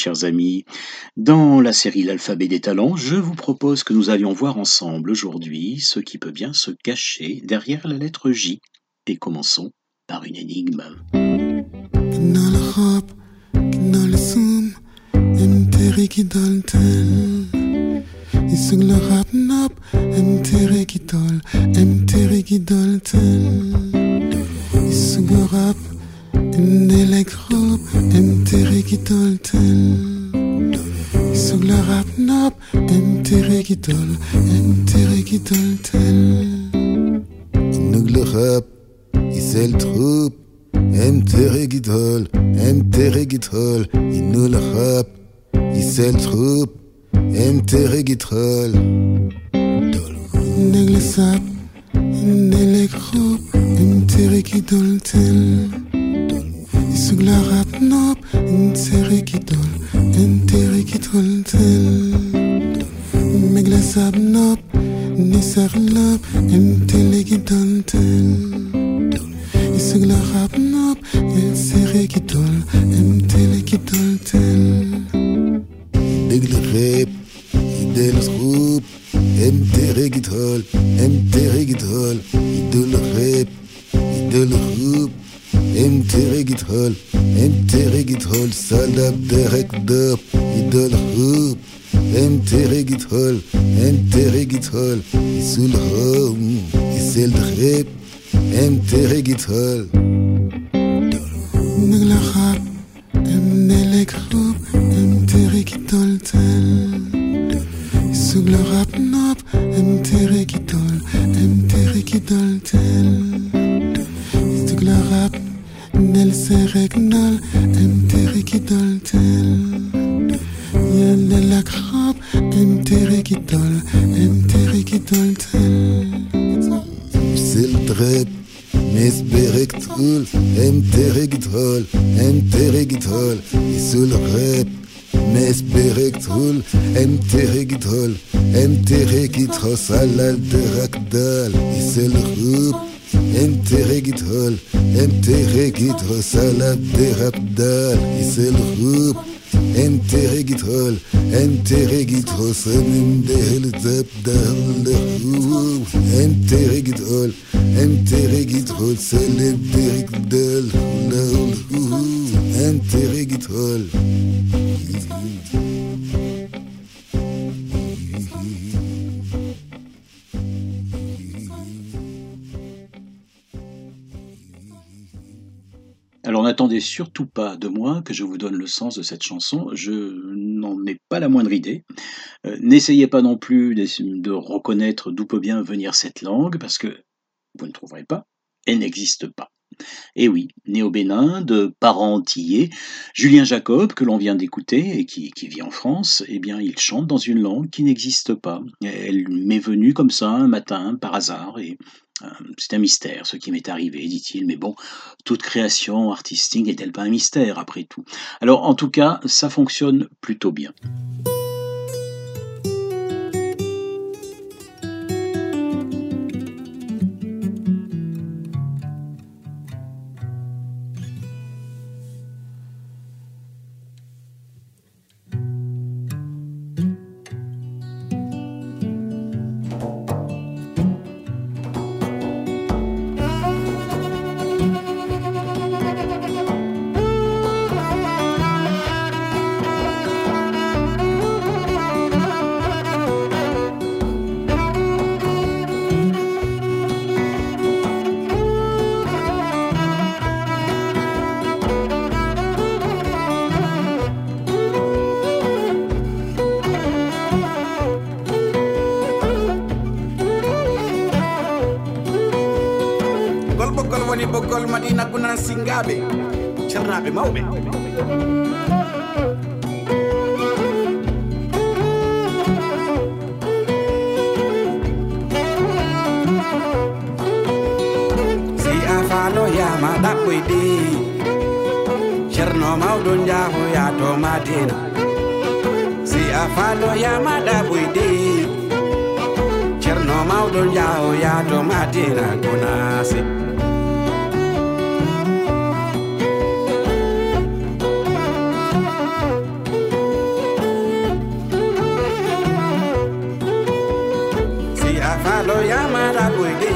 chers amis. Dans la série L'alphabet des talents, je vous propose que nous allions voir ensemble aujourd'hui ce qui peut bien se cacher derrière la lettre J. Et commençons par une énigme. Nell'egrop enterrigitol tel. Sous la rapnop enterrigitol enterrigitol tel. Nuglorap isel troup enterrigitol enterrigitol inulrap isel troup enterrigitol Neglesap Nell'egrop enterrigitol tel. une série qui donne Alors n'attendez surtout pas de moi que je vous donne le sens de cette chanson, je n'en ai pas la moindre idée. Euh, N'essayez pas non plus de reconnaître d'où peut bien venir cette langue, parce que vous ne trouverez pas, elle n'existe pas. Et oui, né au Bénin, de parents antillais, Julien Jacob, que l'on vient d'écouter et qui, qui vit en France, eh bien, il chante dans une langue qui n'existe pas. Elle m'est venue comme ça un matin, par hasard, et c'est un mystère ce qui m'est arrivé, dit-il. Mais bon, toute création artistique n'est-elle pas un mystère après tout? Alors, en tout cas, ça fonctionne plutôt bien. happy moment. fano yama ɗaɓɓoyɗi ceerno mawɗo ya to si a fano yama ɗaɓɓoyɗi ceerno mawɗo jahoya to madina gonasi lo llamará porque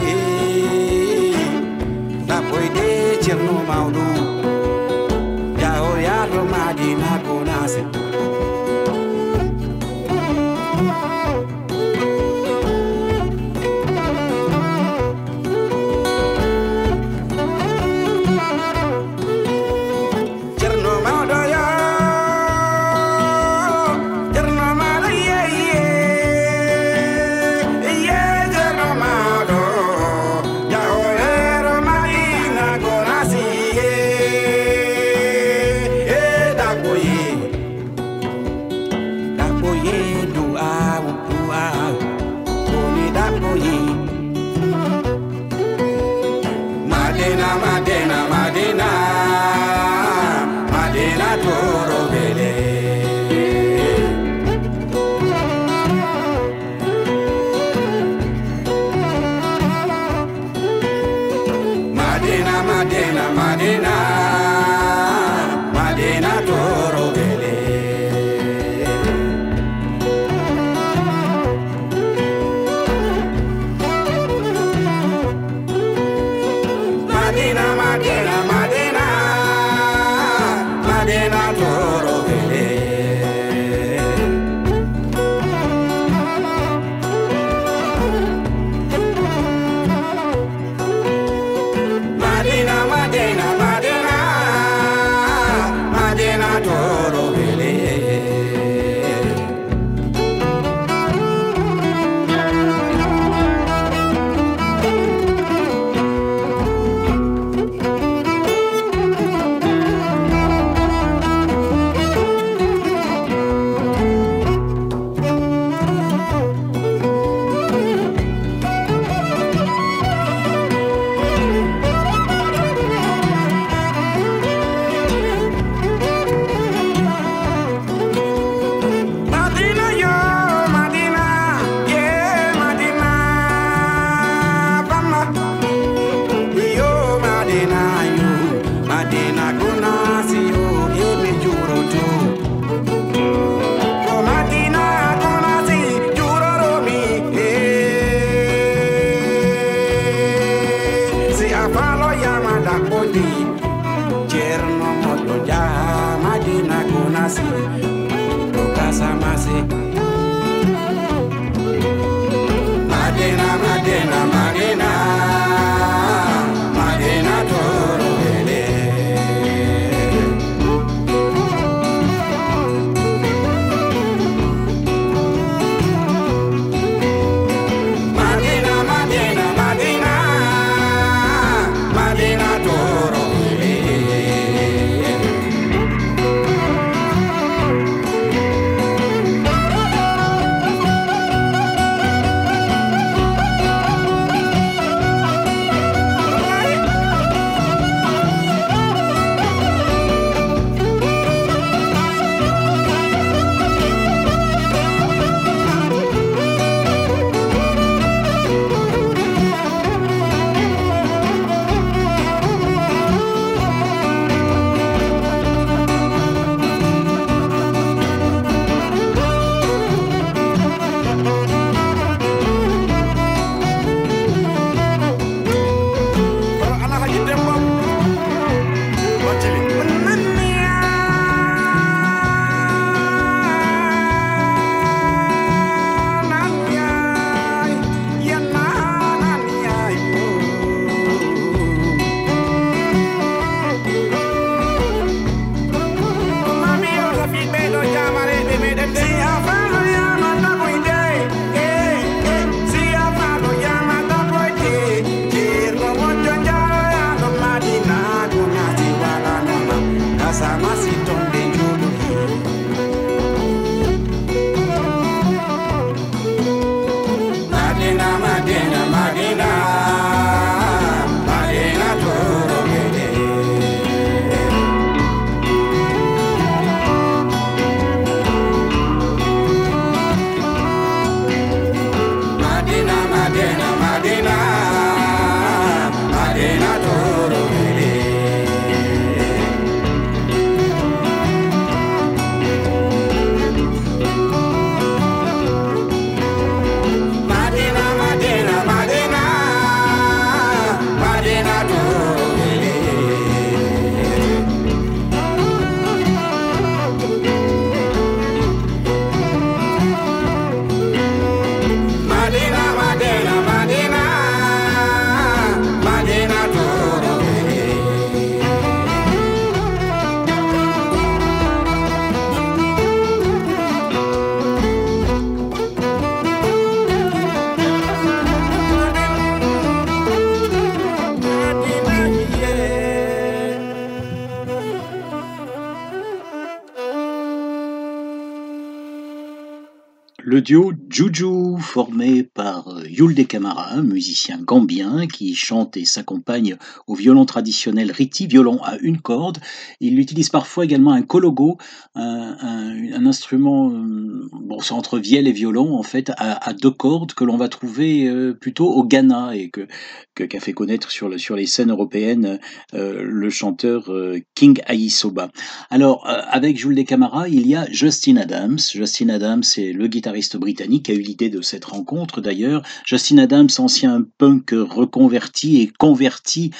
Le duo Juju, formé par Yulde Camara, musicien gambien qui chante et s'accompagne au violon traditionnel riti, violon à une corde. Il utilise parfois également un kologo, un, instrument, euh, bon, c'est entre vielle et violon en fait, à, deux cordes que l'on va trouver euh, plutôt au Ghana et que qu'a fait connaître sur, le, sur les scènes européennes euh, le chanteur King Aïsoba. Alors, euh, avec Jules Camara, il y a Justin Adams. Justin Adams, c'est le guitariste britannique a eu l'idée de cette rencontre d'ailleurs. Justin Adams, ancien punk reconverti et converti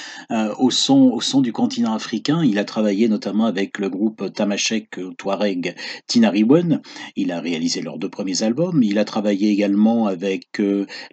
au, son, au son du continent africain. Il a travaillé notamment avec le groupe Tamashek Touareg Tinariwen. Il a réalisé leurs deux premiers albums. Il a travaillé également avec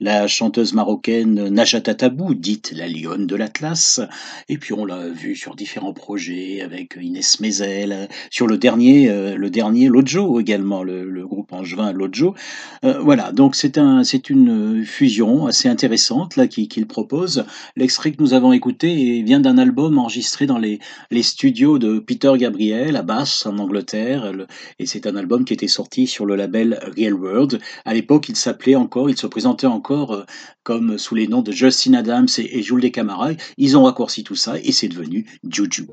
la chanteuse marocaine Najata Tabou, dite la lionne de l'Atlas. Et puis on l'a vu sur différents projets avec Inès Mézel, sur le dernier, euh, le dernier Lojo également, le, groupe angevin Lojo. Euh, voilà, donc c'est un, c'est une fusion assez intéressante là qu'il propose. L'extrait que nous avons écouté vient d'un album enregistré dans les, les studios de Peter Gabriel à Bath en Angleterre, et c'est un album qui était sorti sur le label Real World. À l'époque, il s'appelait encore, il se présentait encore euh, comme sous les noms de Justin Adams et, Jules Descamara. Ils ont raccourci tout ça et c'est devenu Juju.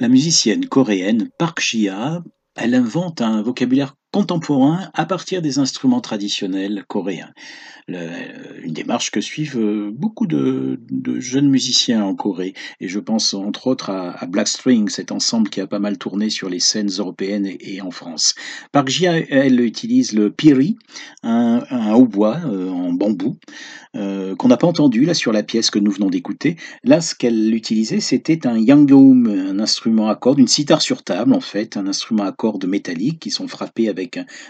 La musicienne coréenne Park Ji-ha, elle invente un vocabulaire contemporain à partir des instruments traditionnels coréens. Le- une démarche que suivent euh, beaucoup de, jeunes musiciens en Corée. Et je pense entre autres à, Black String, cet ensemble qui a pas mal tourné sur les scènes européennes et, en France. Park Ji-ha, elle utilise le piri, un, hautbois euh, en bambou, euh, qu'on n'a pas entendu là sur la pièce que nous venons d'écouter. Là, ce qu'elle utilisait, c'était un yangyoum, un instrument à cordes, une sitar sur table en fait, un instrument à cordes métalliques qui sont frappés avec,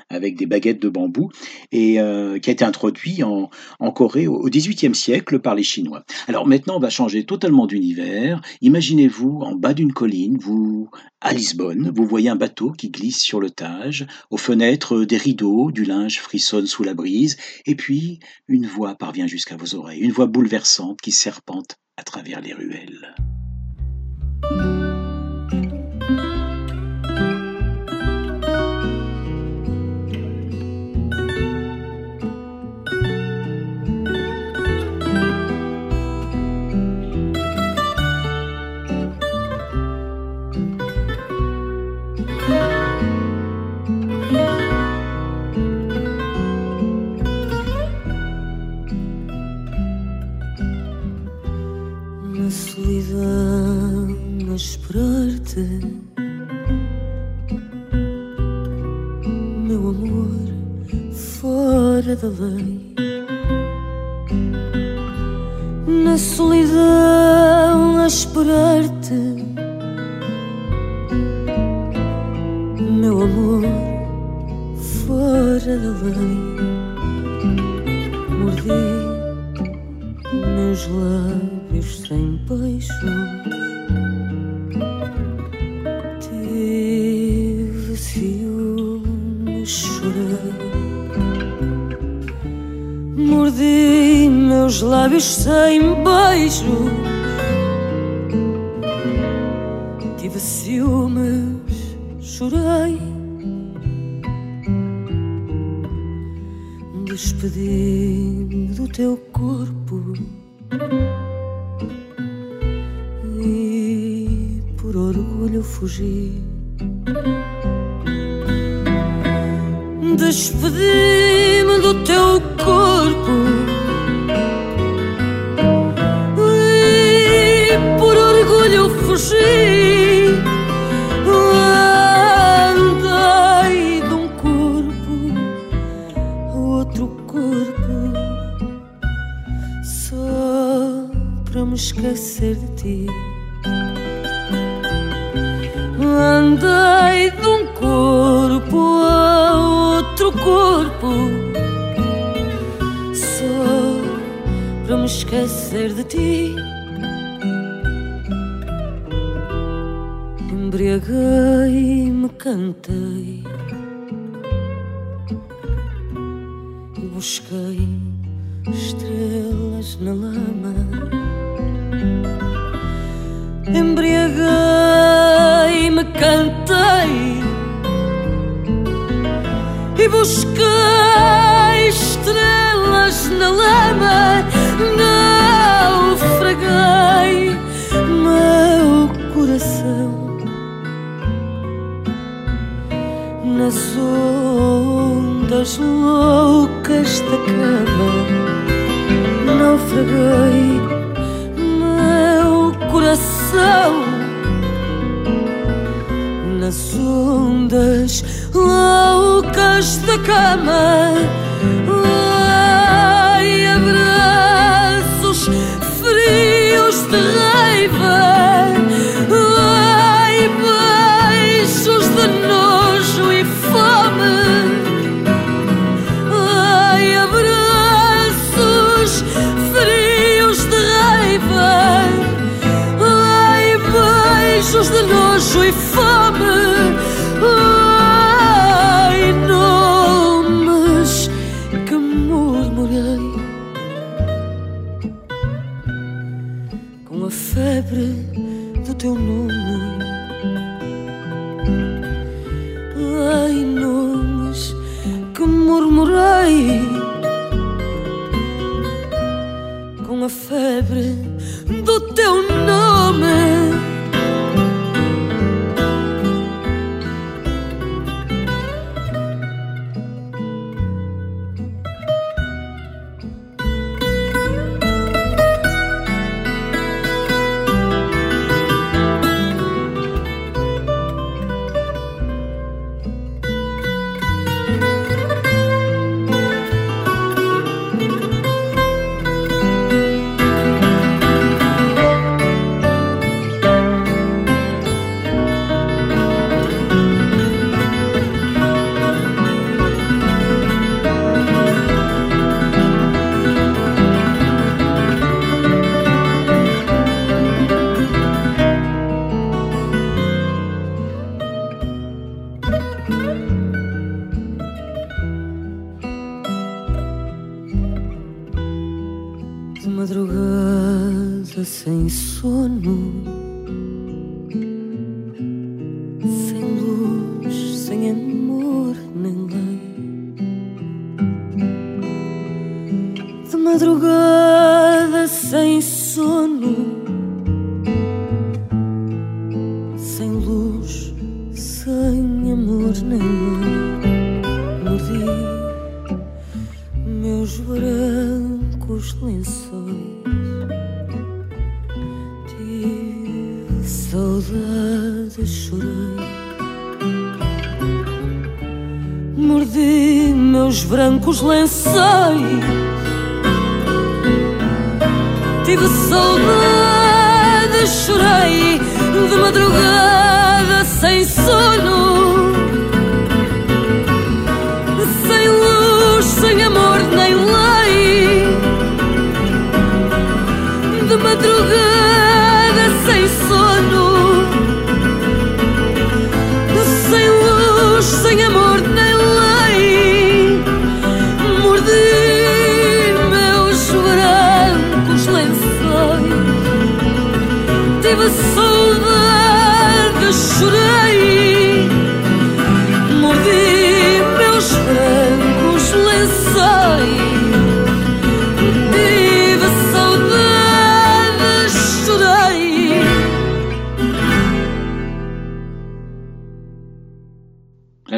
avec des baguettes de bambou et euh, qui a été introduit en, en Corée au XVIIIe siècle par les Chinois. Alors maintenant, on va changer totalement d'univers. Imaginez-vous en bas d'une colline, vous à Lisbonne, vous voyez un bateau qui glisse sur le Tage, aux fenêtres des rideaux, du linge frissonne sous la brise, et puis une voix parvient jusqu'à vos oreilles, une voix bouleversante qui serpente à travers les ruelles. Embriaguei-me, cantei e busquei estrelas na lama. Embriaguei-me, cantei e busquei estrelas na lama. Nas ondas loucas da cama. Naufraguei meu coração nas ondas loucas da cama. Ai, abraços frios de raiva.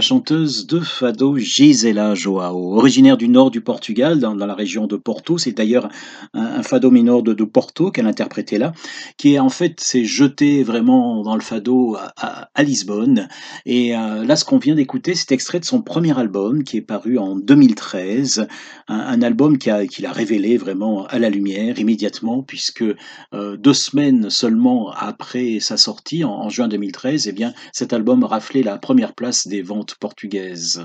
Chanteuse de fado Gisela Joao, originaire du nord du Portugal, dans, la région de Porto. C'est d'ailleurs un, fado minor de, Porto qu'elle interprétait là, qui en fait s'est jeté vraiment dans le fado à, Lisbonne. Et euh, là, ce qu'on vient d'écouter, c'est extrait de son premier album qui est paru en 2013, un, album qui a, qui l'a révélé vraiment à la lumière immédiatement, puisque euh, deux semaines seulement après sa sortie, en, en juin 2013, eh bien, cet album raflait la première place des ventes portugaises.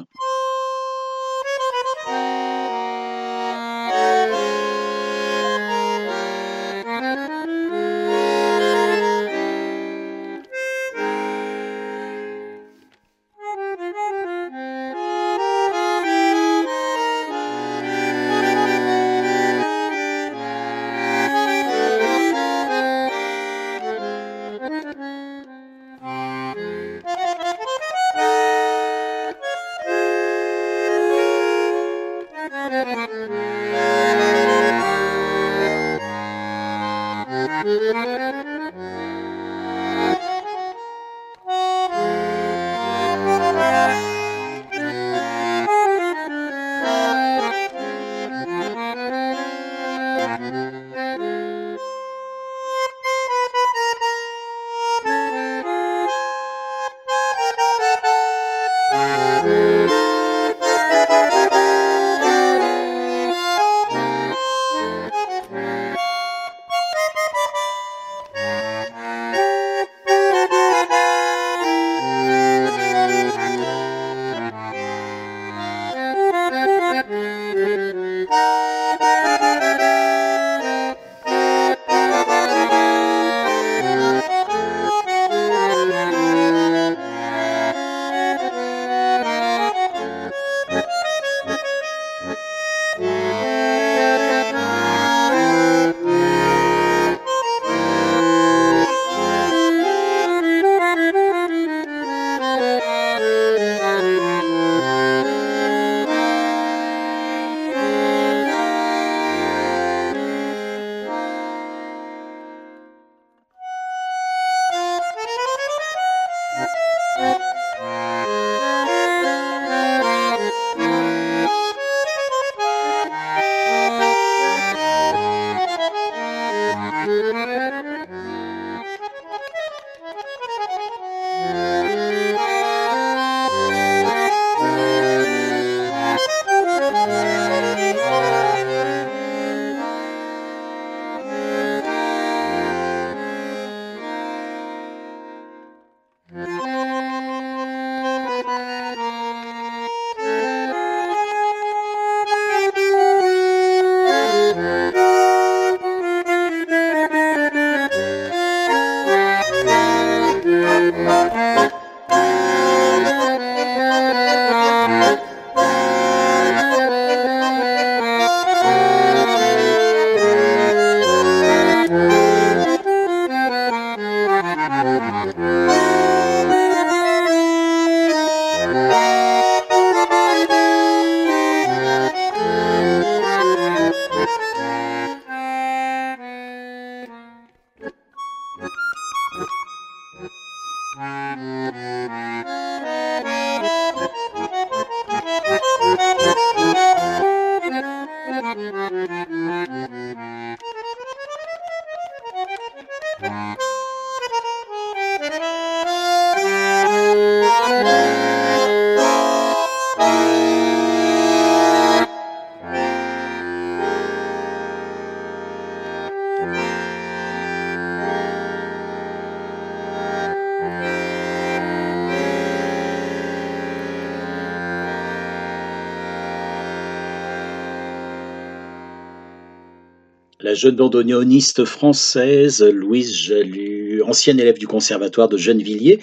Jeune bandoneoniste française Louise Jalut, ancienne élève du conservatoire de Gennevilliers,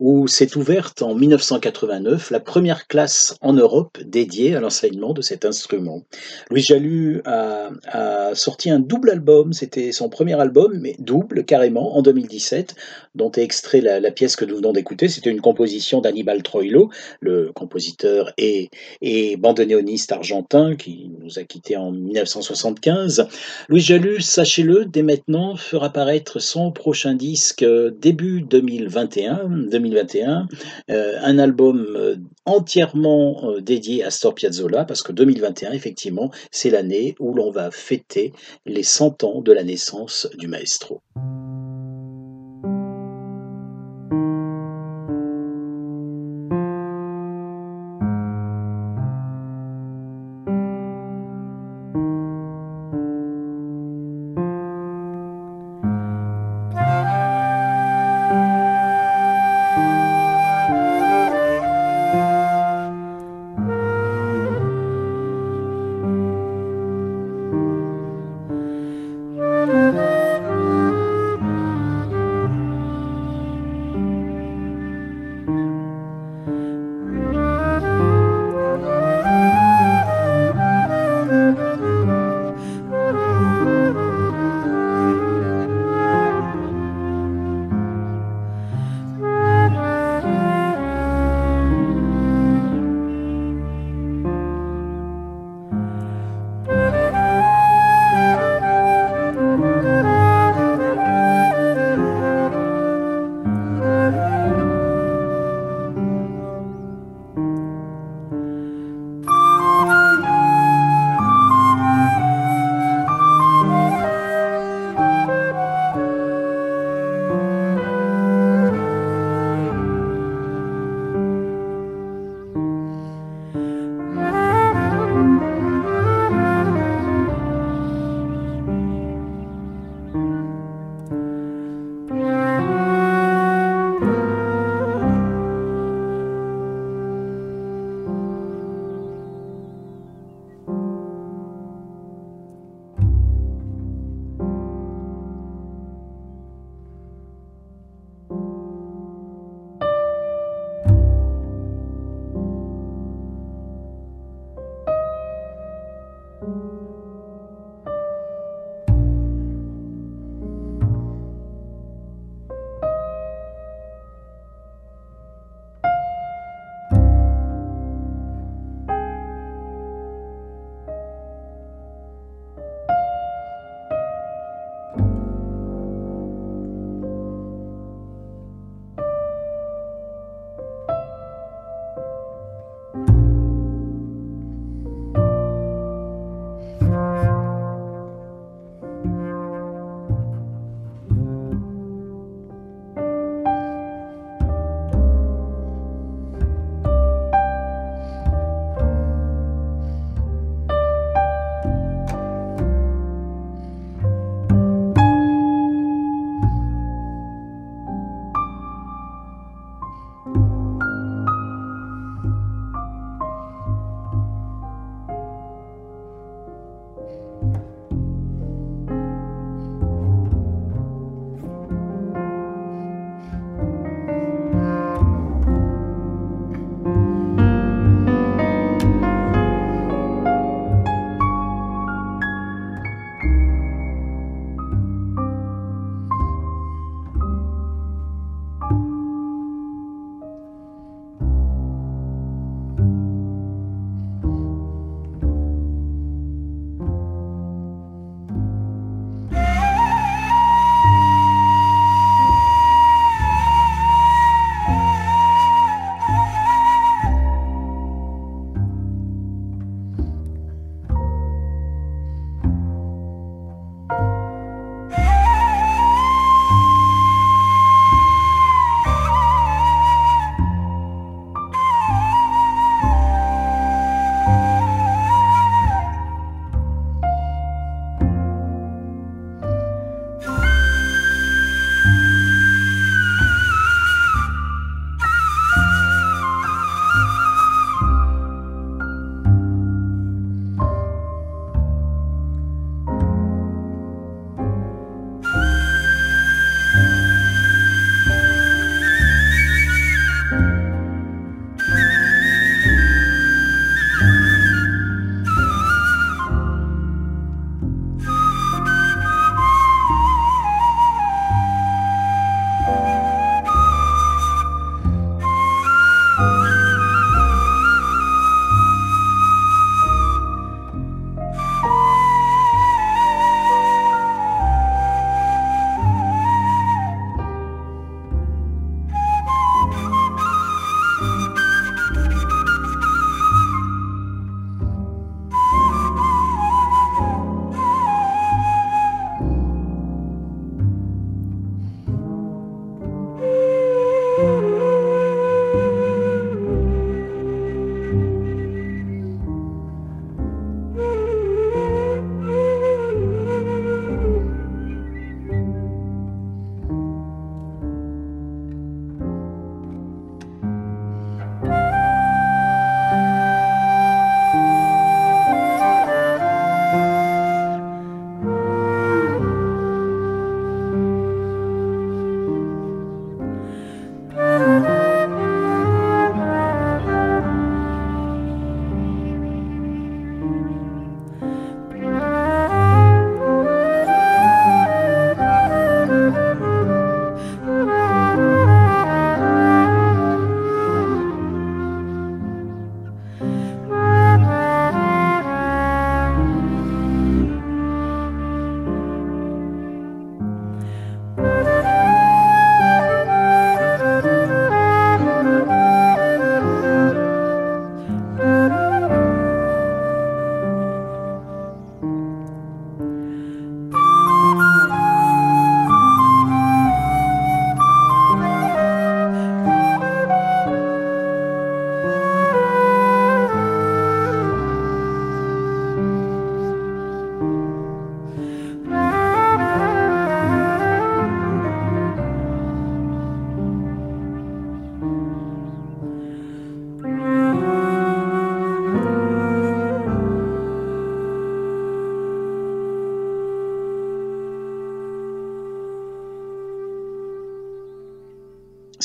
où s'est ouverte en 1989 la première classe en Europe dédiée à l'enseignement de cet instrument. Louis Jalut a, a, sorti un double album, c'était son premier album, mais double carrément, en 2017, dont est extrait la, pièce que nous venons d'écouter. C'était une composition d'Annibal Troilo, le compositeur et, et bandoneoniste argentin qui nous a quittés en 1975. Louis Jalut, sachez-le, dès maintenant, fera paraître son prochain disque début 2021, 2021 euh, un album euh, entièrement euh, dédié à Astor Piazzolla, parce que 2021, effectivement, c'est l'année où l'on va fêter les 100 ans de la naissance du maestro.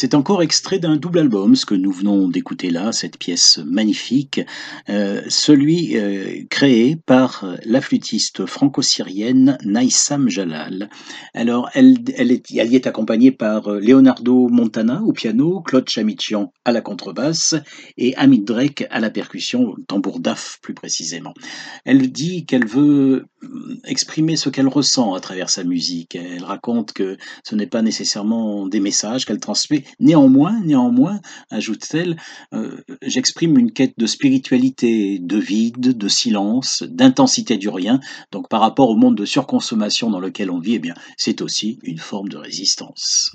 C'est encore extrait d'un double album, ce que nous venons d'écouter là, cette pièce magnifique, euh, celui euh, créé par la flûtiste franco-syrienne Naïsam Jalal. Alors, elle, est, elle y est accompagnée par Leonardo Montana au piano, Claude Chamichian à la contrebasse et Amit Drake à la percussion, tambour daf plus précisément. Elle dit qu'elle veut exprimer ce qu'elle ressent à travers sa musique. Elle raconte que ce n'est pas nécessairement des messages qu'elle transmet. Néanmoins, néanmoins, ajoute-t-elle, euh, j'exprime une quête de spiritualité, de vide, de silence, d'intensité du rien. Donc par rapport au monde de surconsommation dans lequel on vit, eh bien, c'est aussi une forme de résistance.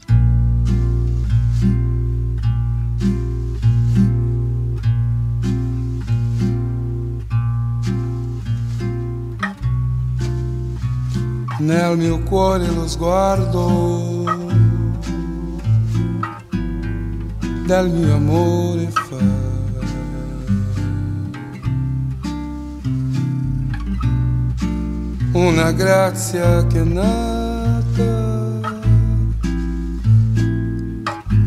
Del mio amore fa. Una grazia che è nata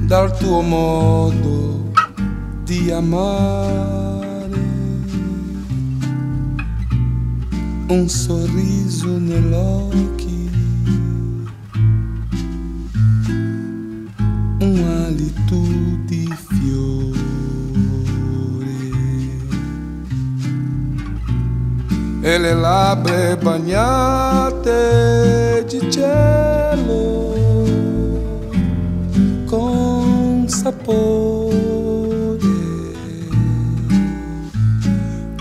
dal tuo modo di amare. un sorriso nell'occhi, e le labbra bagnate di cielo con sapore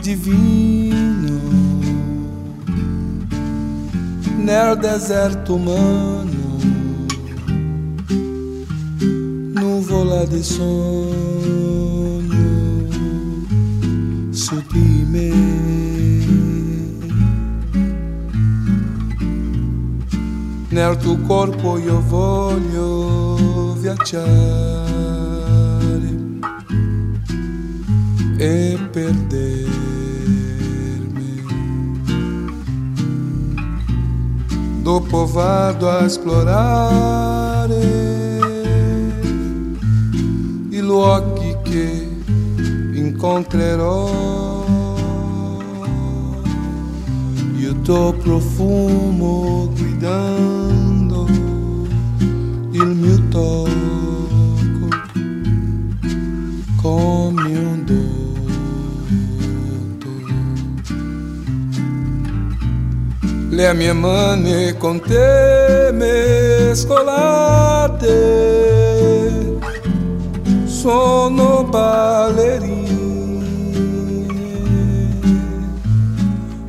divino nel deserto humano, nuvola di sogno su di. Nel tuo corpo io voglio viaggiare e perdere. dopo vado a esplorare i luoghi che incontrerò. Il tuo profumo guidando le mie mani con te mescolate sono ballerine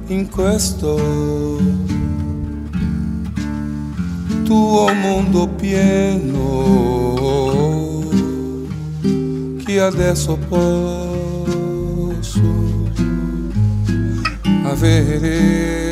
in questo tuo mondo pieno che adesso posso avere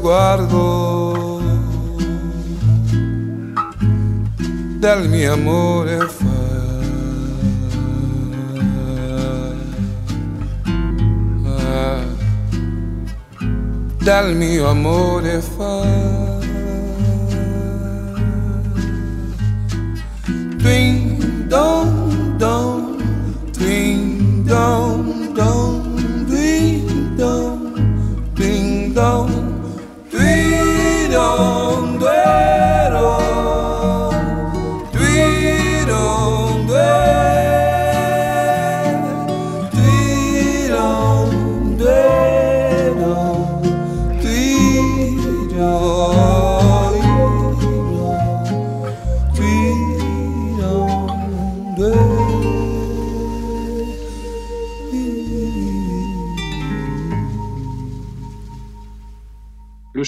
cuore lo sguardo del mio amore fa. Del mio amore fa.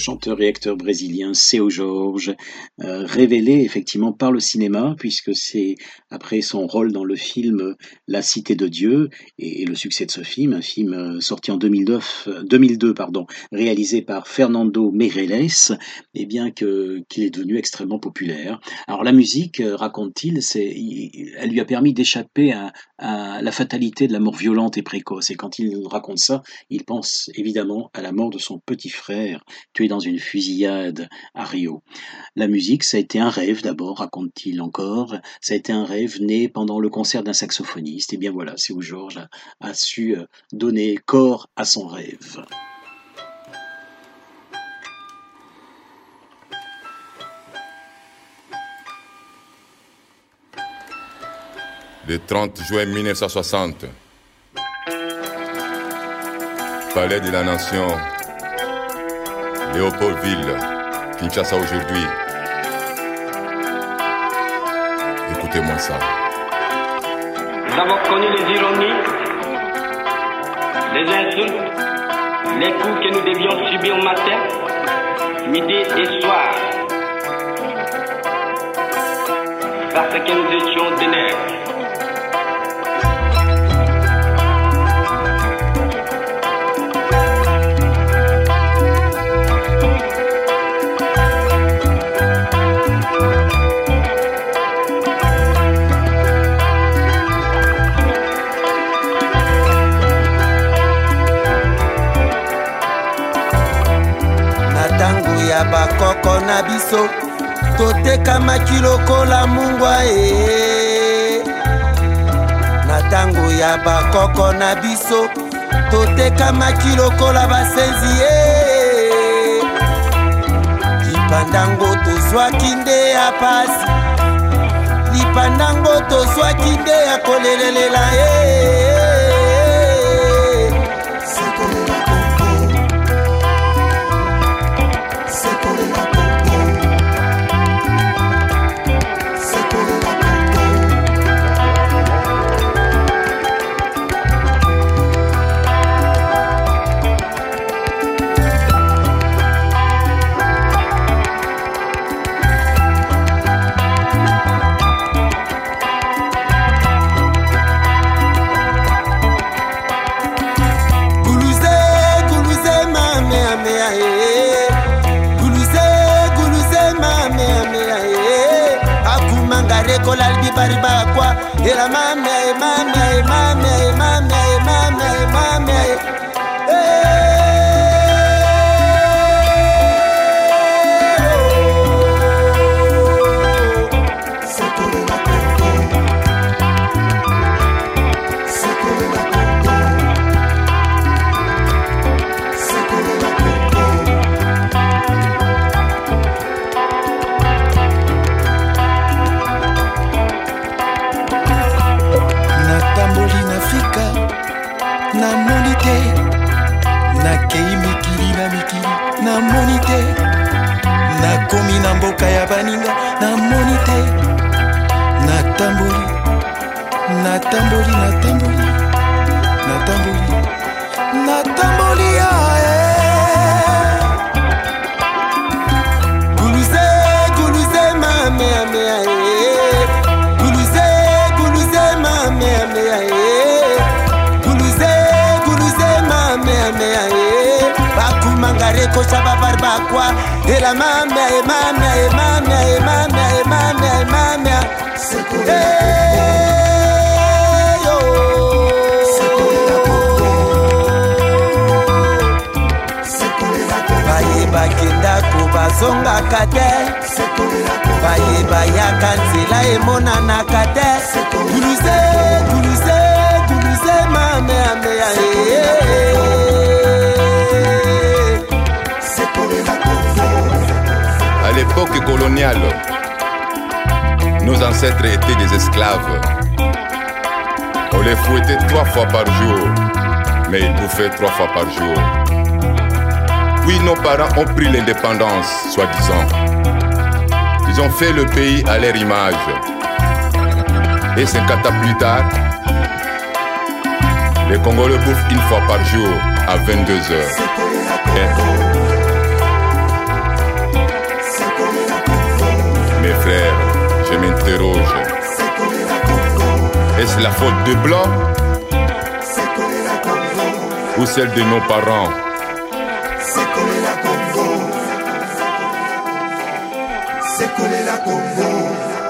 Chanteur et acteur brésilien Seu Jorge, euh, révélé effectivement par le cinéma, puisque c'est après son rôle dans le film La Cité de Dieu et, le succès de ce film, un film euh, sorti en 2009, 2002, pardon, réalisé par Fernando Meirelles, et bien que qu'il est devenu extrêmement populaire. Alors la musique, euh, raconte-t-il, elle lui a permis d'échapper à, à la fatalité de la mort violente et précoce. Et quand il raconte ça, il pense évidemment à la mort de son petit frère, tué dans une fusillade à Rio. La musique, ça a été un rêve d'abord, raconte-t-il encore. Ça a été un rêve né pendant le concert d'un saxophoniste. Et bien voilà, c'est où Georges a, a su euh, donner corps à son rêve. Le 30 juin 1960, Palais de la Nation, Léopoldville, Kinshasa aujourd'hui. Écoutez-moi ça. Nous avons connu les ironies, les insultes, les coups que nous devions subir matin, midi et soir. Parce que nous étions des nègres. Ya bakoko na biso totekamaki lokola mungwa e. Na ntango ya bakoko na biso totekamaki lokola basenzi e. Lipandango tozwaki nde ya pasi lipandango tozwaki nde ya kolelelela e. bari Era man. Te nakomi na mboka ya baninga namoni te. Natamboli natamboli natamboli natamboli. Natamboli ae mamia e mamia e mamia e mamia e mamia e mamia bayebaki ndako bazongaka te. Bayebayaka nzela emonanaka te l'époque coloniale, nos ancêtres étaient des esclaves. On les fouettait trois fois par jour, mais ils bouffaient trois fois par jour. Puis nos parents ont pris l'indépendance, soi-disant. Ils ont fait le pays à leur image. Et cinquante ans plus tard, les Congolais bouffent une fois par jour à 22 heures. Est-ce la faute de blanc ou celle de nos parents?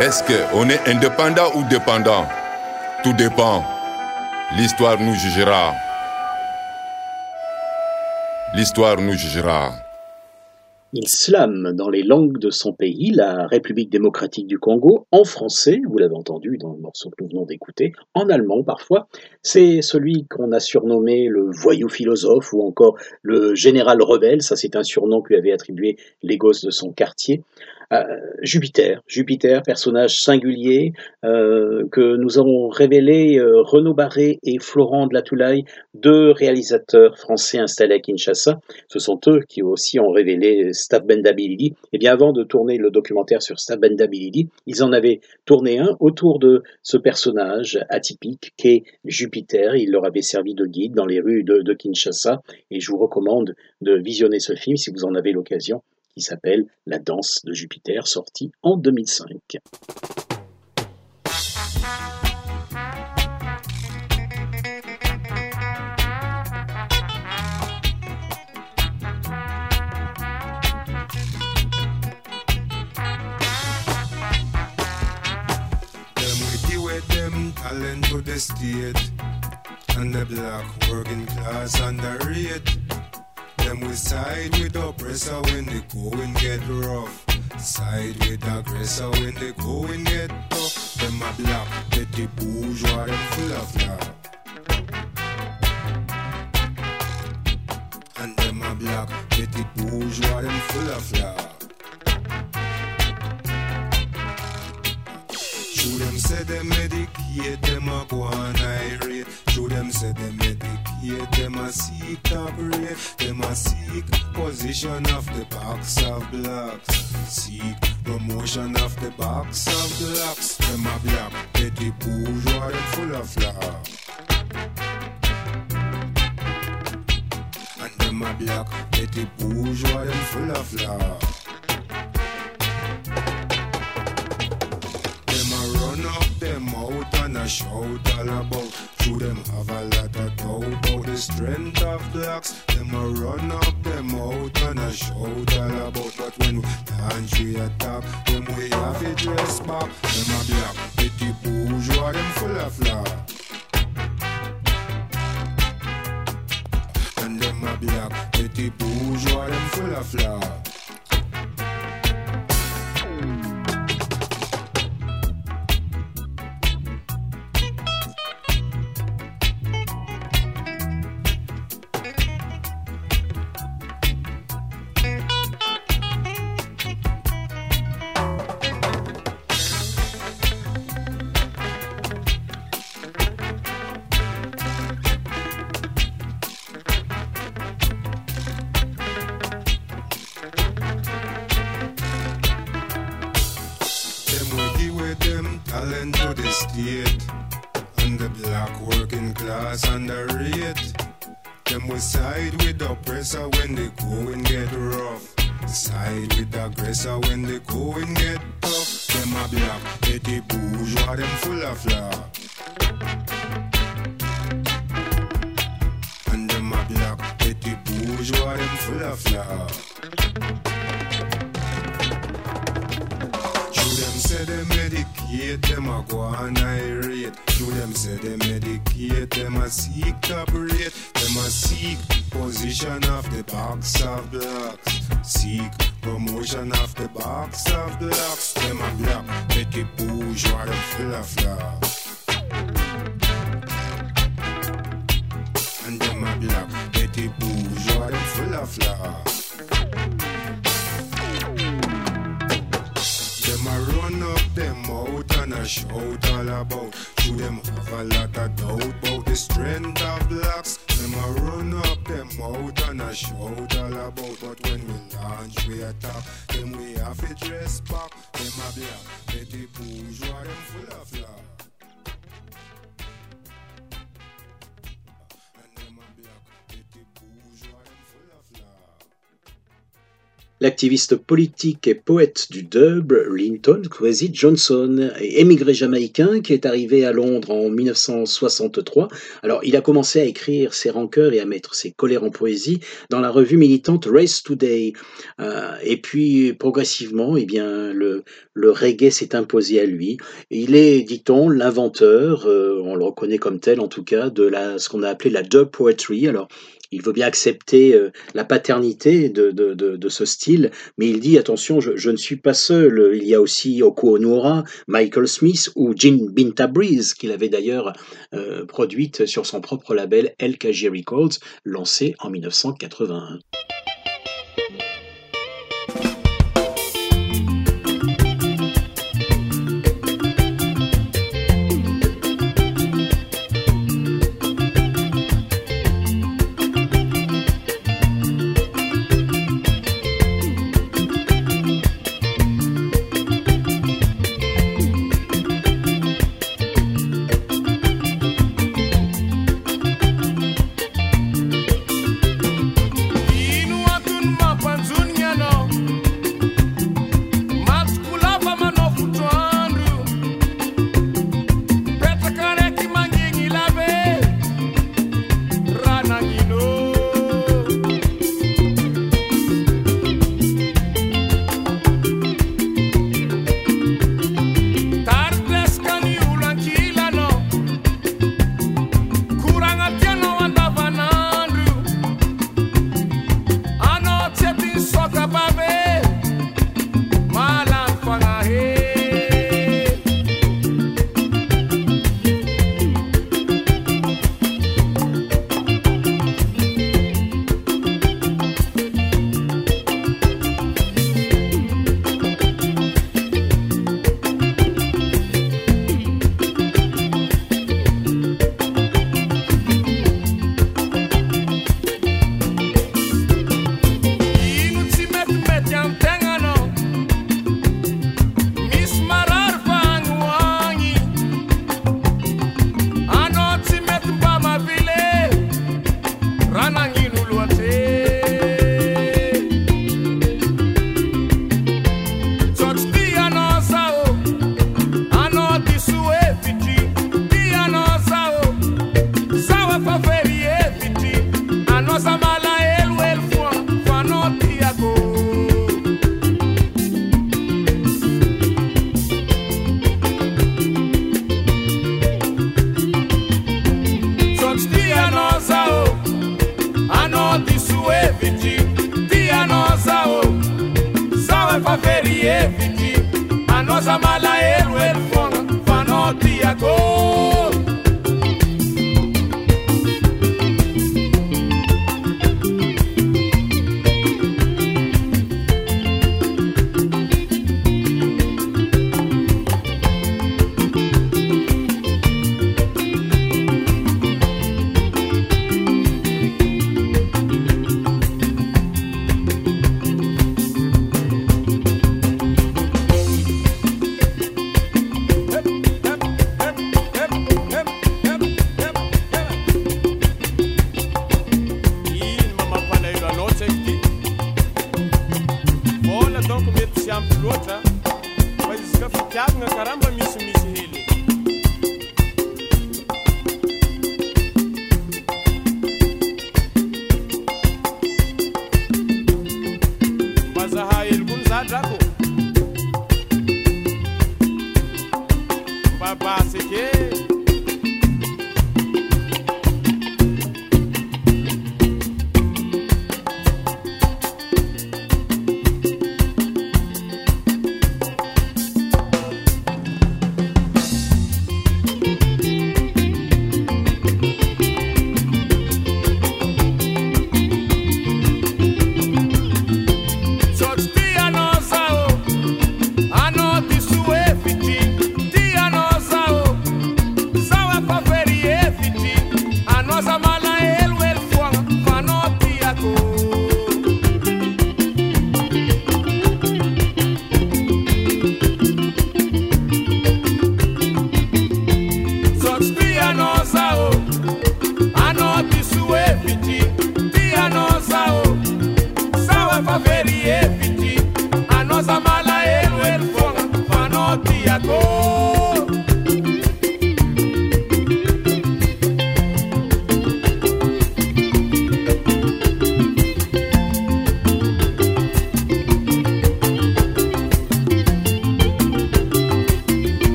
Est-ce qu'on est indépendant ou dépendant? Tout dépend. L'histoire nous jugera. L'histoire nous jugera. Il slame dans les langues de son pays, la République démocratique du Congo, en français, vous l'avez entendu dans le morceau que nous venons d'écouter, en allemand parfois. C'est celui qu'on a surnommé le voyou philosophe ou encore le général rebelle, ça c'est un surnom que lui avaient attribué les gosses de son quartier. Euh, Jupiter, Jupiter, personnage singulier euh, que nous avons révélé euh, Renaud Barré et Florent de la Toulaye, deux réalisateurs français installés à Kinshasa. Ce sont eux qui aussi ont révélé Stab Bendabilili. Et eh bien avant de tourner le documentaire sur Stab Bendabilili, ils en avaient tourné un autour de ce personnage atypique qu'est Jupiter. Il leur avait servi de guide dans les rues de Kinshasa et je vous recommande de visionner ce film si vous en avez l'occasion qui s'appelle La danse de Jupiter, sorti en 2005. talent to the state and the black working class underrated. Them we side with oppressor when the going get rough. Side with aggressor when the going get tough. Them a black, petty bourgeois, them full of love. And them a black, petty bourgeois, them full of love. Show them say them medicate, them a go on irate. Show them say them medicate, them a seek top rate. Them a seek position of the box of blocks. Seek promotion of the box of blocks. Them a black, petty bourgeois, them full of love. And them a black, petty bourgeois, them full of love. Out and a shout all about. Through them have a lot of doubt about the strength of blacks. Them a run up them out and a shout all about. But when we launch we attack, them we have it dress back. Them a black, petty bourgeois, them full of love. And them a black, petty bourgeois, them full of love. flower. Them a run up them out and a shout all about. To them have a lot of doubt about the strength of blacks. Them a run up them out and a shout all about. But when we launch we attack, them we have to dress back. Them a black, petty bourgeois them full of flower. L'activiste politique et poète du dub, Linton Kwesi Johnson, émigré jamaïcain qui est arrivé à Londres en 1963. Alors, il a commencé à écrire ses rancœurs et à mettre ses colères en poésie dans la revue militante Race Today. Euh, et puis, progressivement, eh bien, le, reggae s'est imposé à lui. Il est, dit-on, l'inventeur, euh, on le reconnaît comme tel en tout cas, de ce qu'on a appelé la dub poetry. Alors, il veut bien accepter euh, la paternité de, ce style, mais il dit attention, je, ne suis pas seul. Il y a aussi Oko Onura, Michael Smith ou Jean Binta Breeze, qu'il avait d'ailleurs euh, produite sur son propre label LKG Records, lancé en 1981.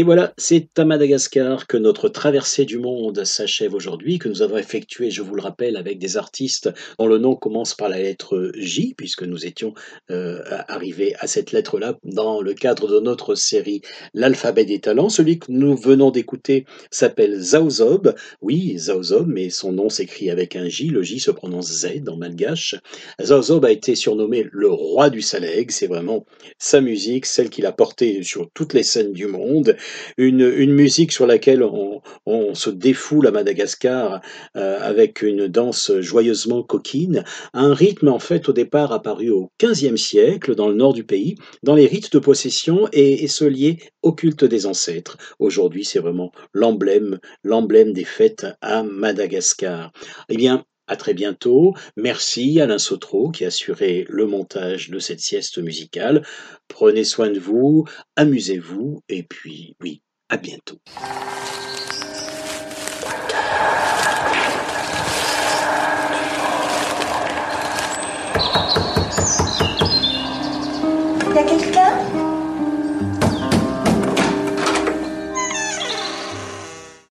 Et voilà, c'est à Madagascar que notre traversée du monde s'achève aujourd'hui, que nous avons effectué, je vous le rappelle, avec des artistes dont le nom commence par la lettre J, puisque nous étions euh, arrivés à cette lettre-là dans le cadre de notre série L'alphabet des talents. Celui que nous venons d'écouter s'appelle Zaozob. Oui, Zaozob, mais son nom s'écrit avec un J. Le J se prononce Z en malgache. Zaozob a été surnommé le roi du Saleg. C'est vraiment sa musique, celle qu'il a portée sur toutes les scènes du monde une, une musique sur laquelle on, se défoule à Madagascar euh, avec une danse joyeusement coquine, un rythme en fait au départ apparu au XVe siècle dans le nord du pays, dans les rites de possession et, et ce lié au culte des ancêtres. Aujourd'hui, c'est vraiment l'emblème, l'emblème des fêtes à Madagascar. Eh bien, à très bientôt. Merci Alain Sautreau qui a assuré le montage de cette sieste musicale. Prenez soin de vous, amusez-vous et puis oui, à bientôt.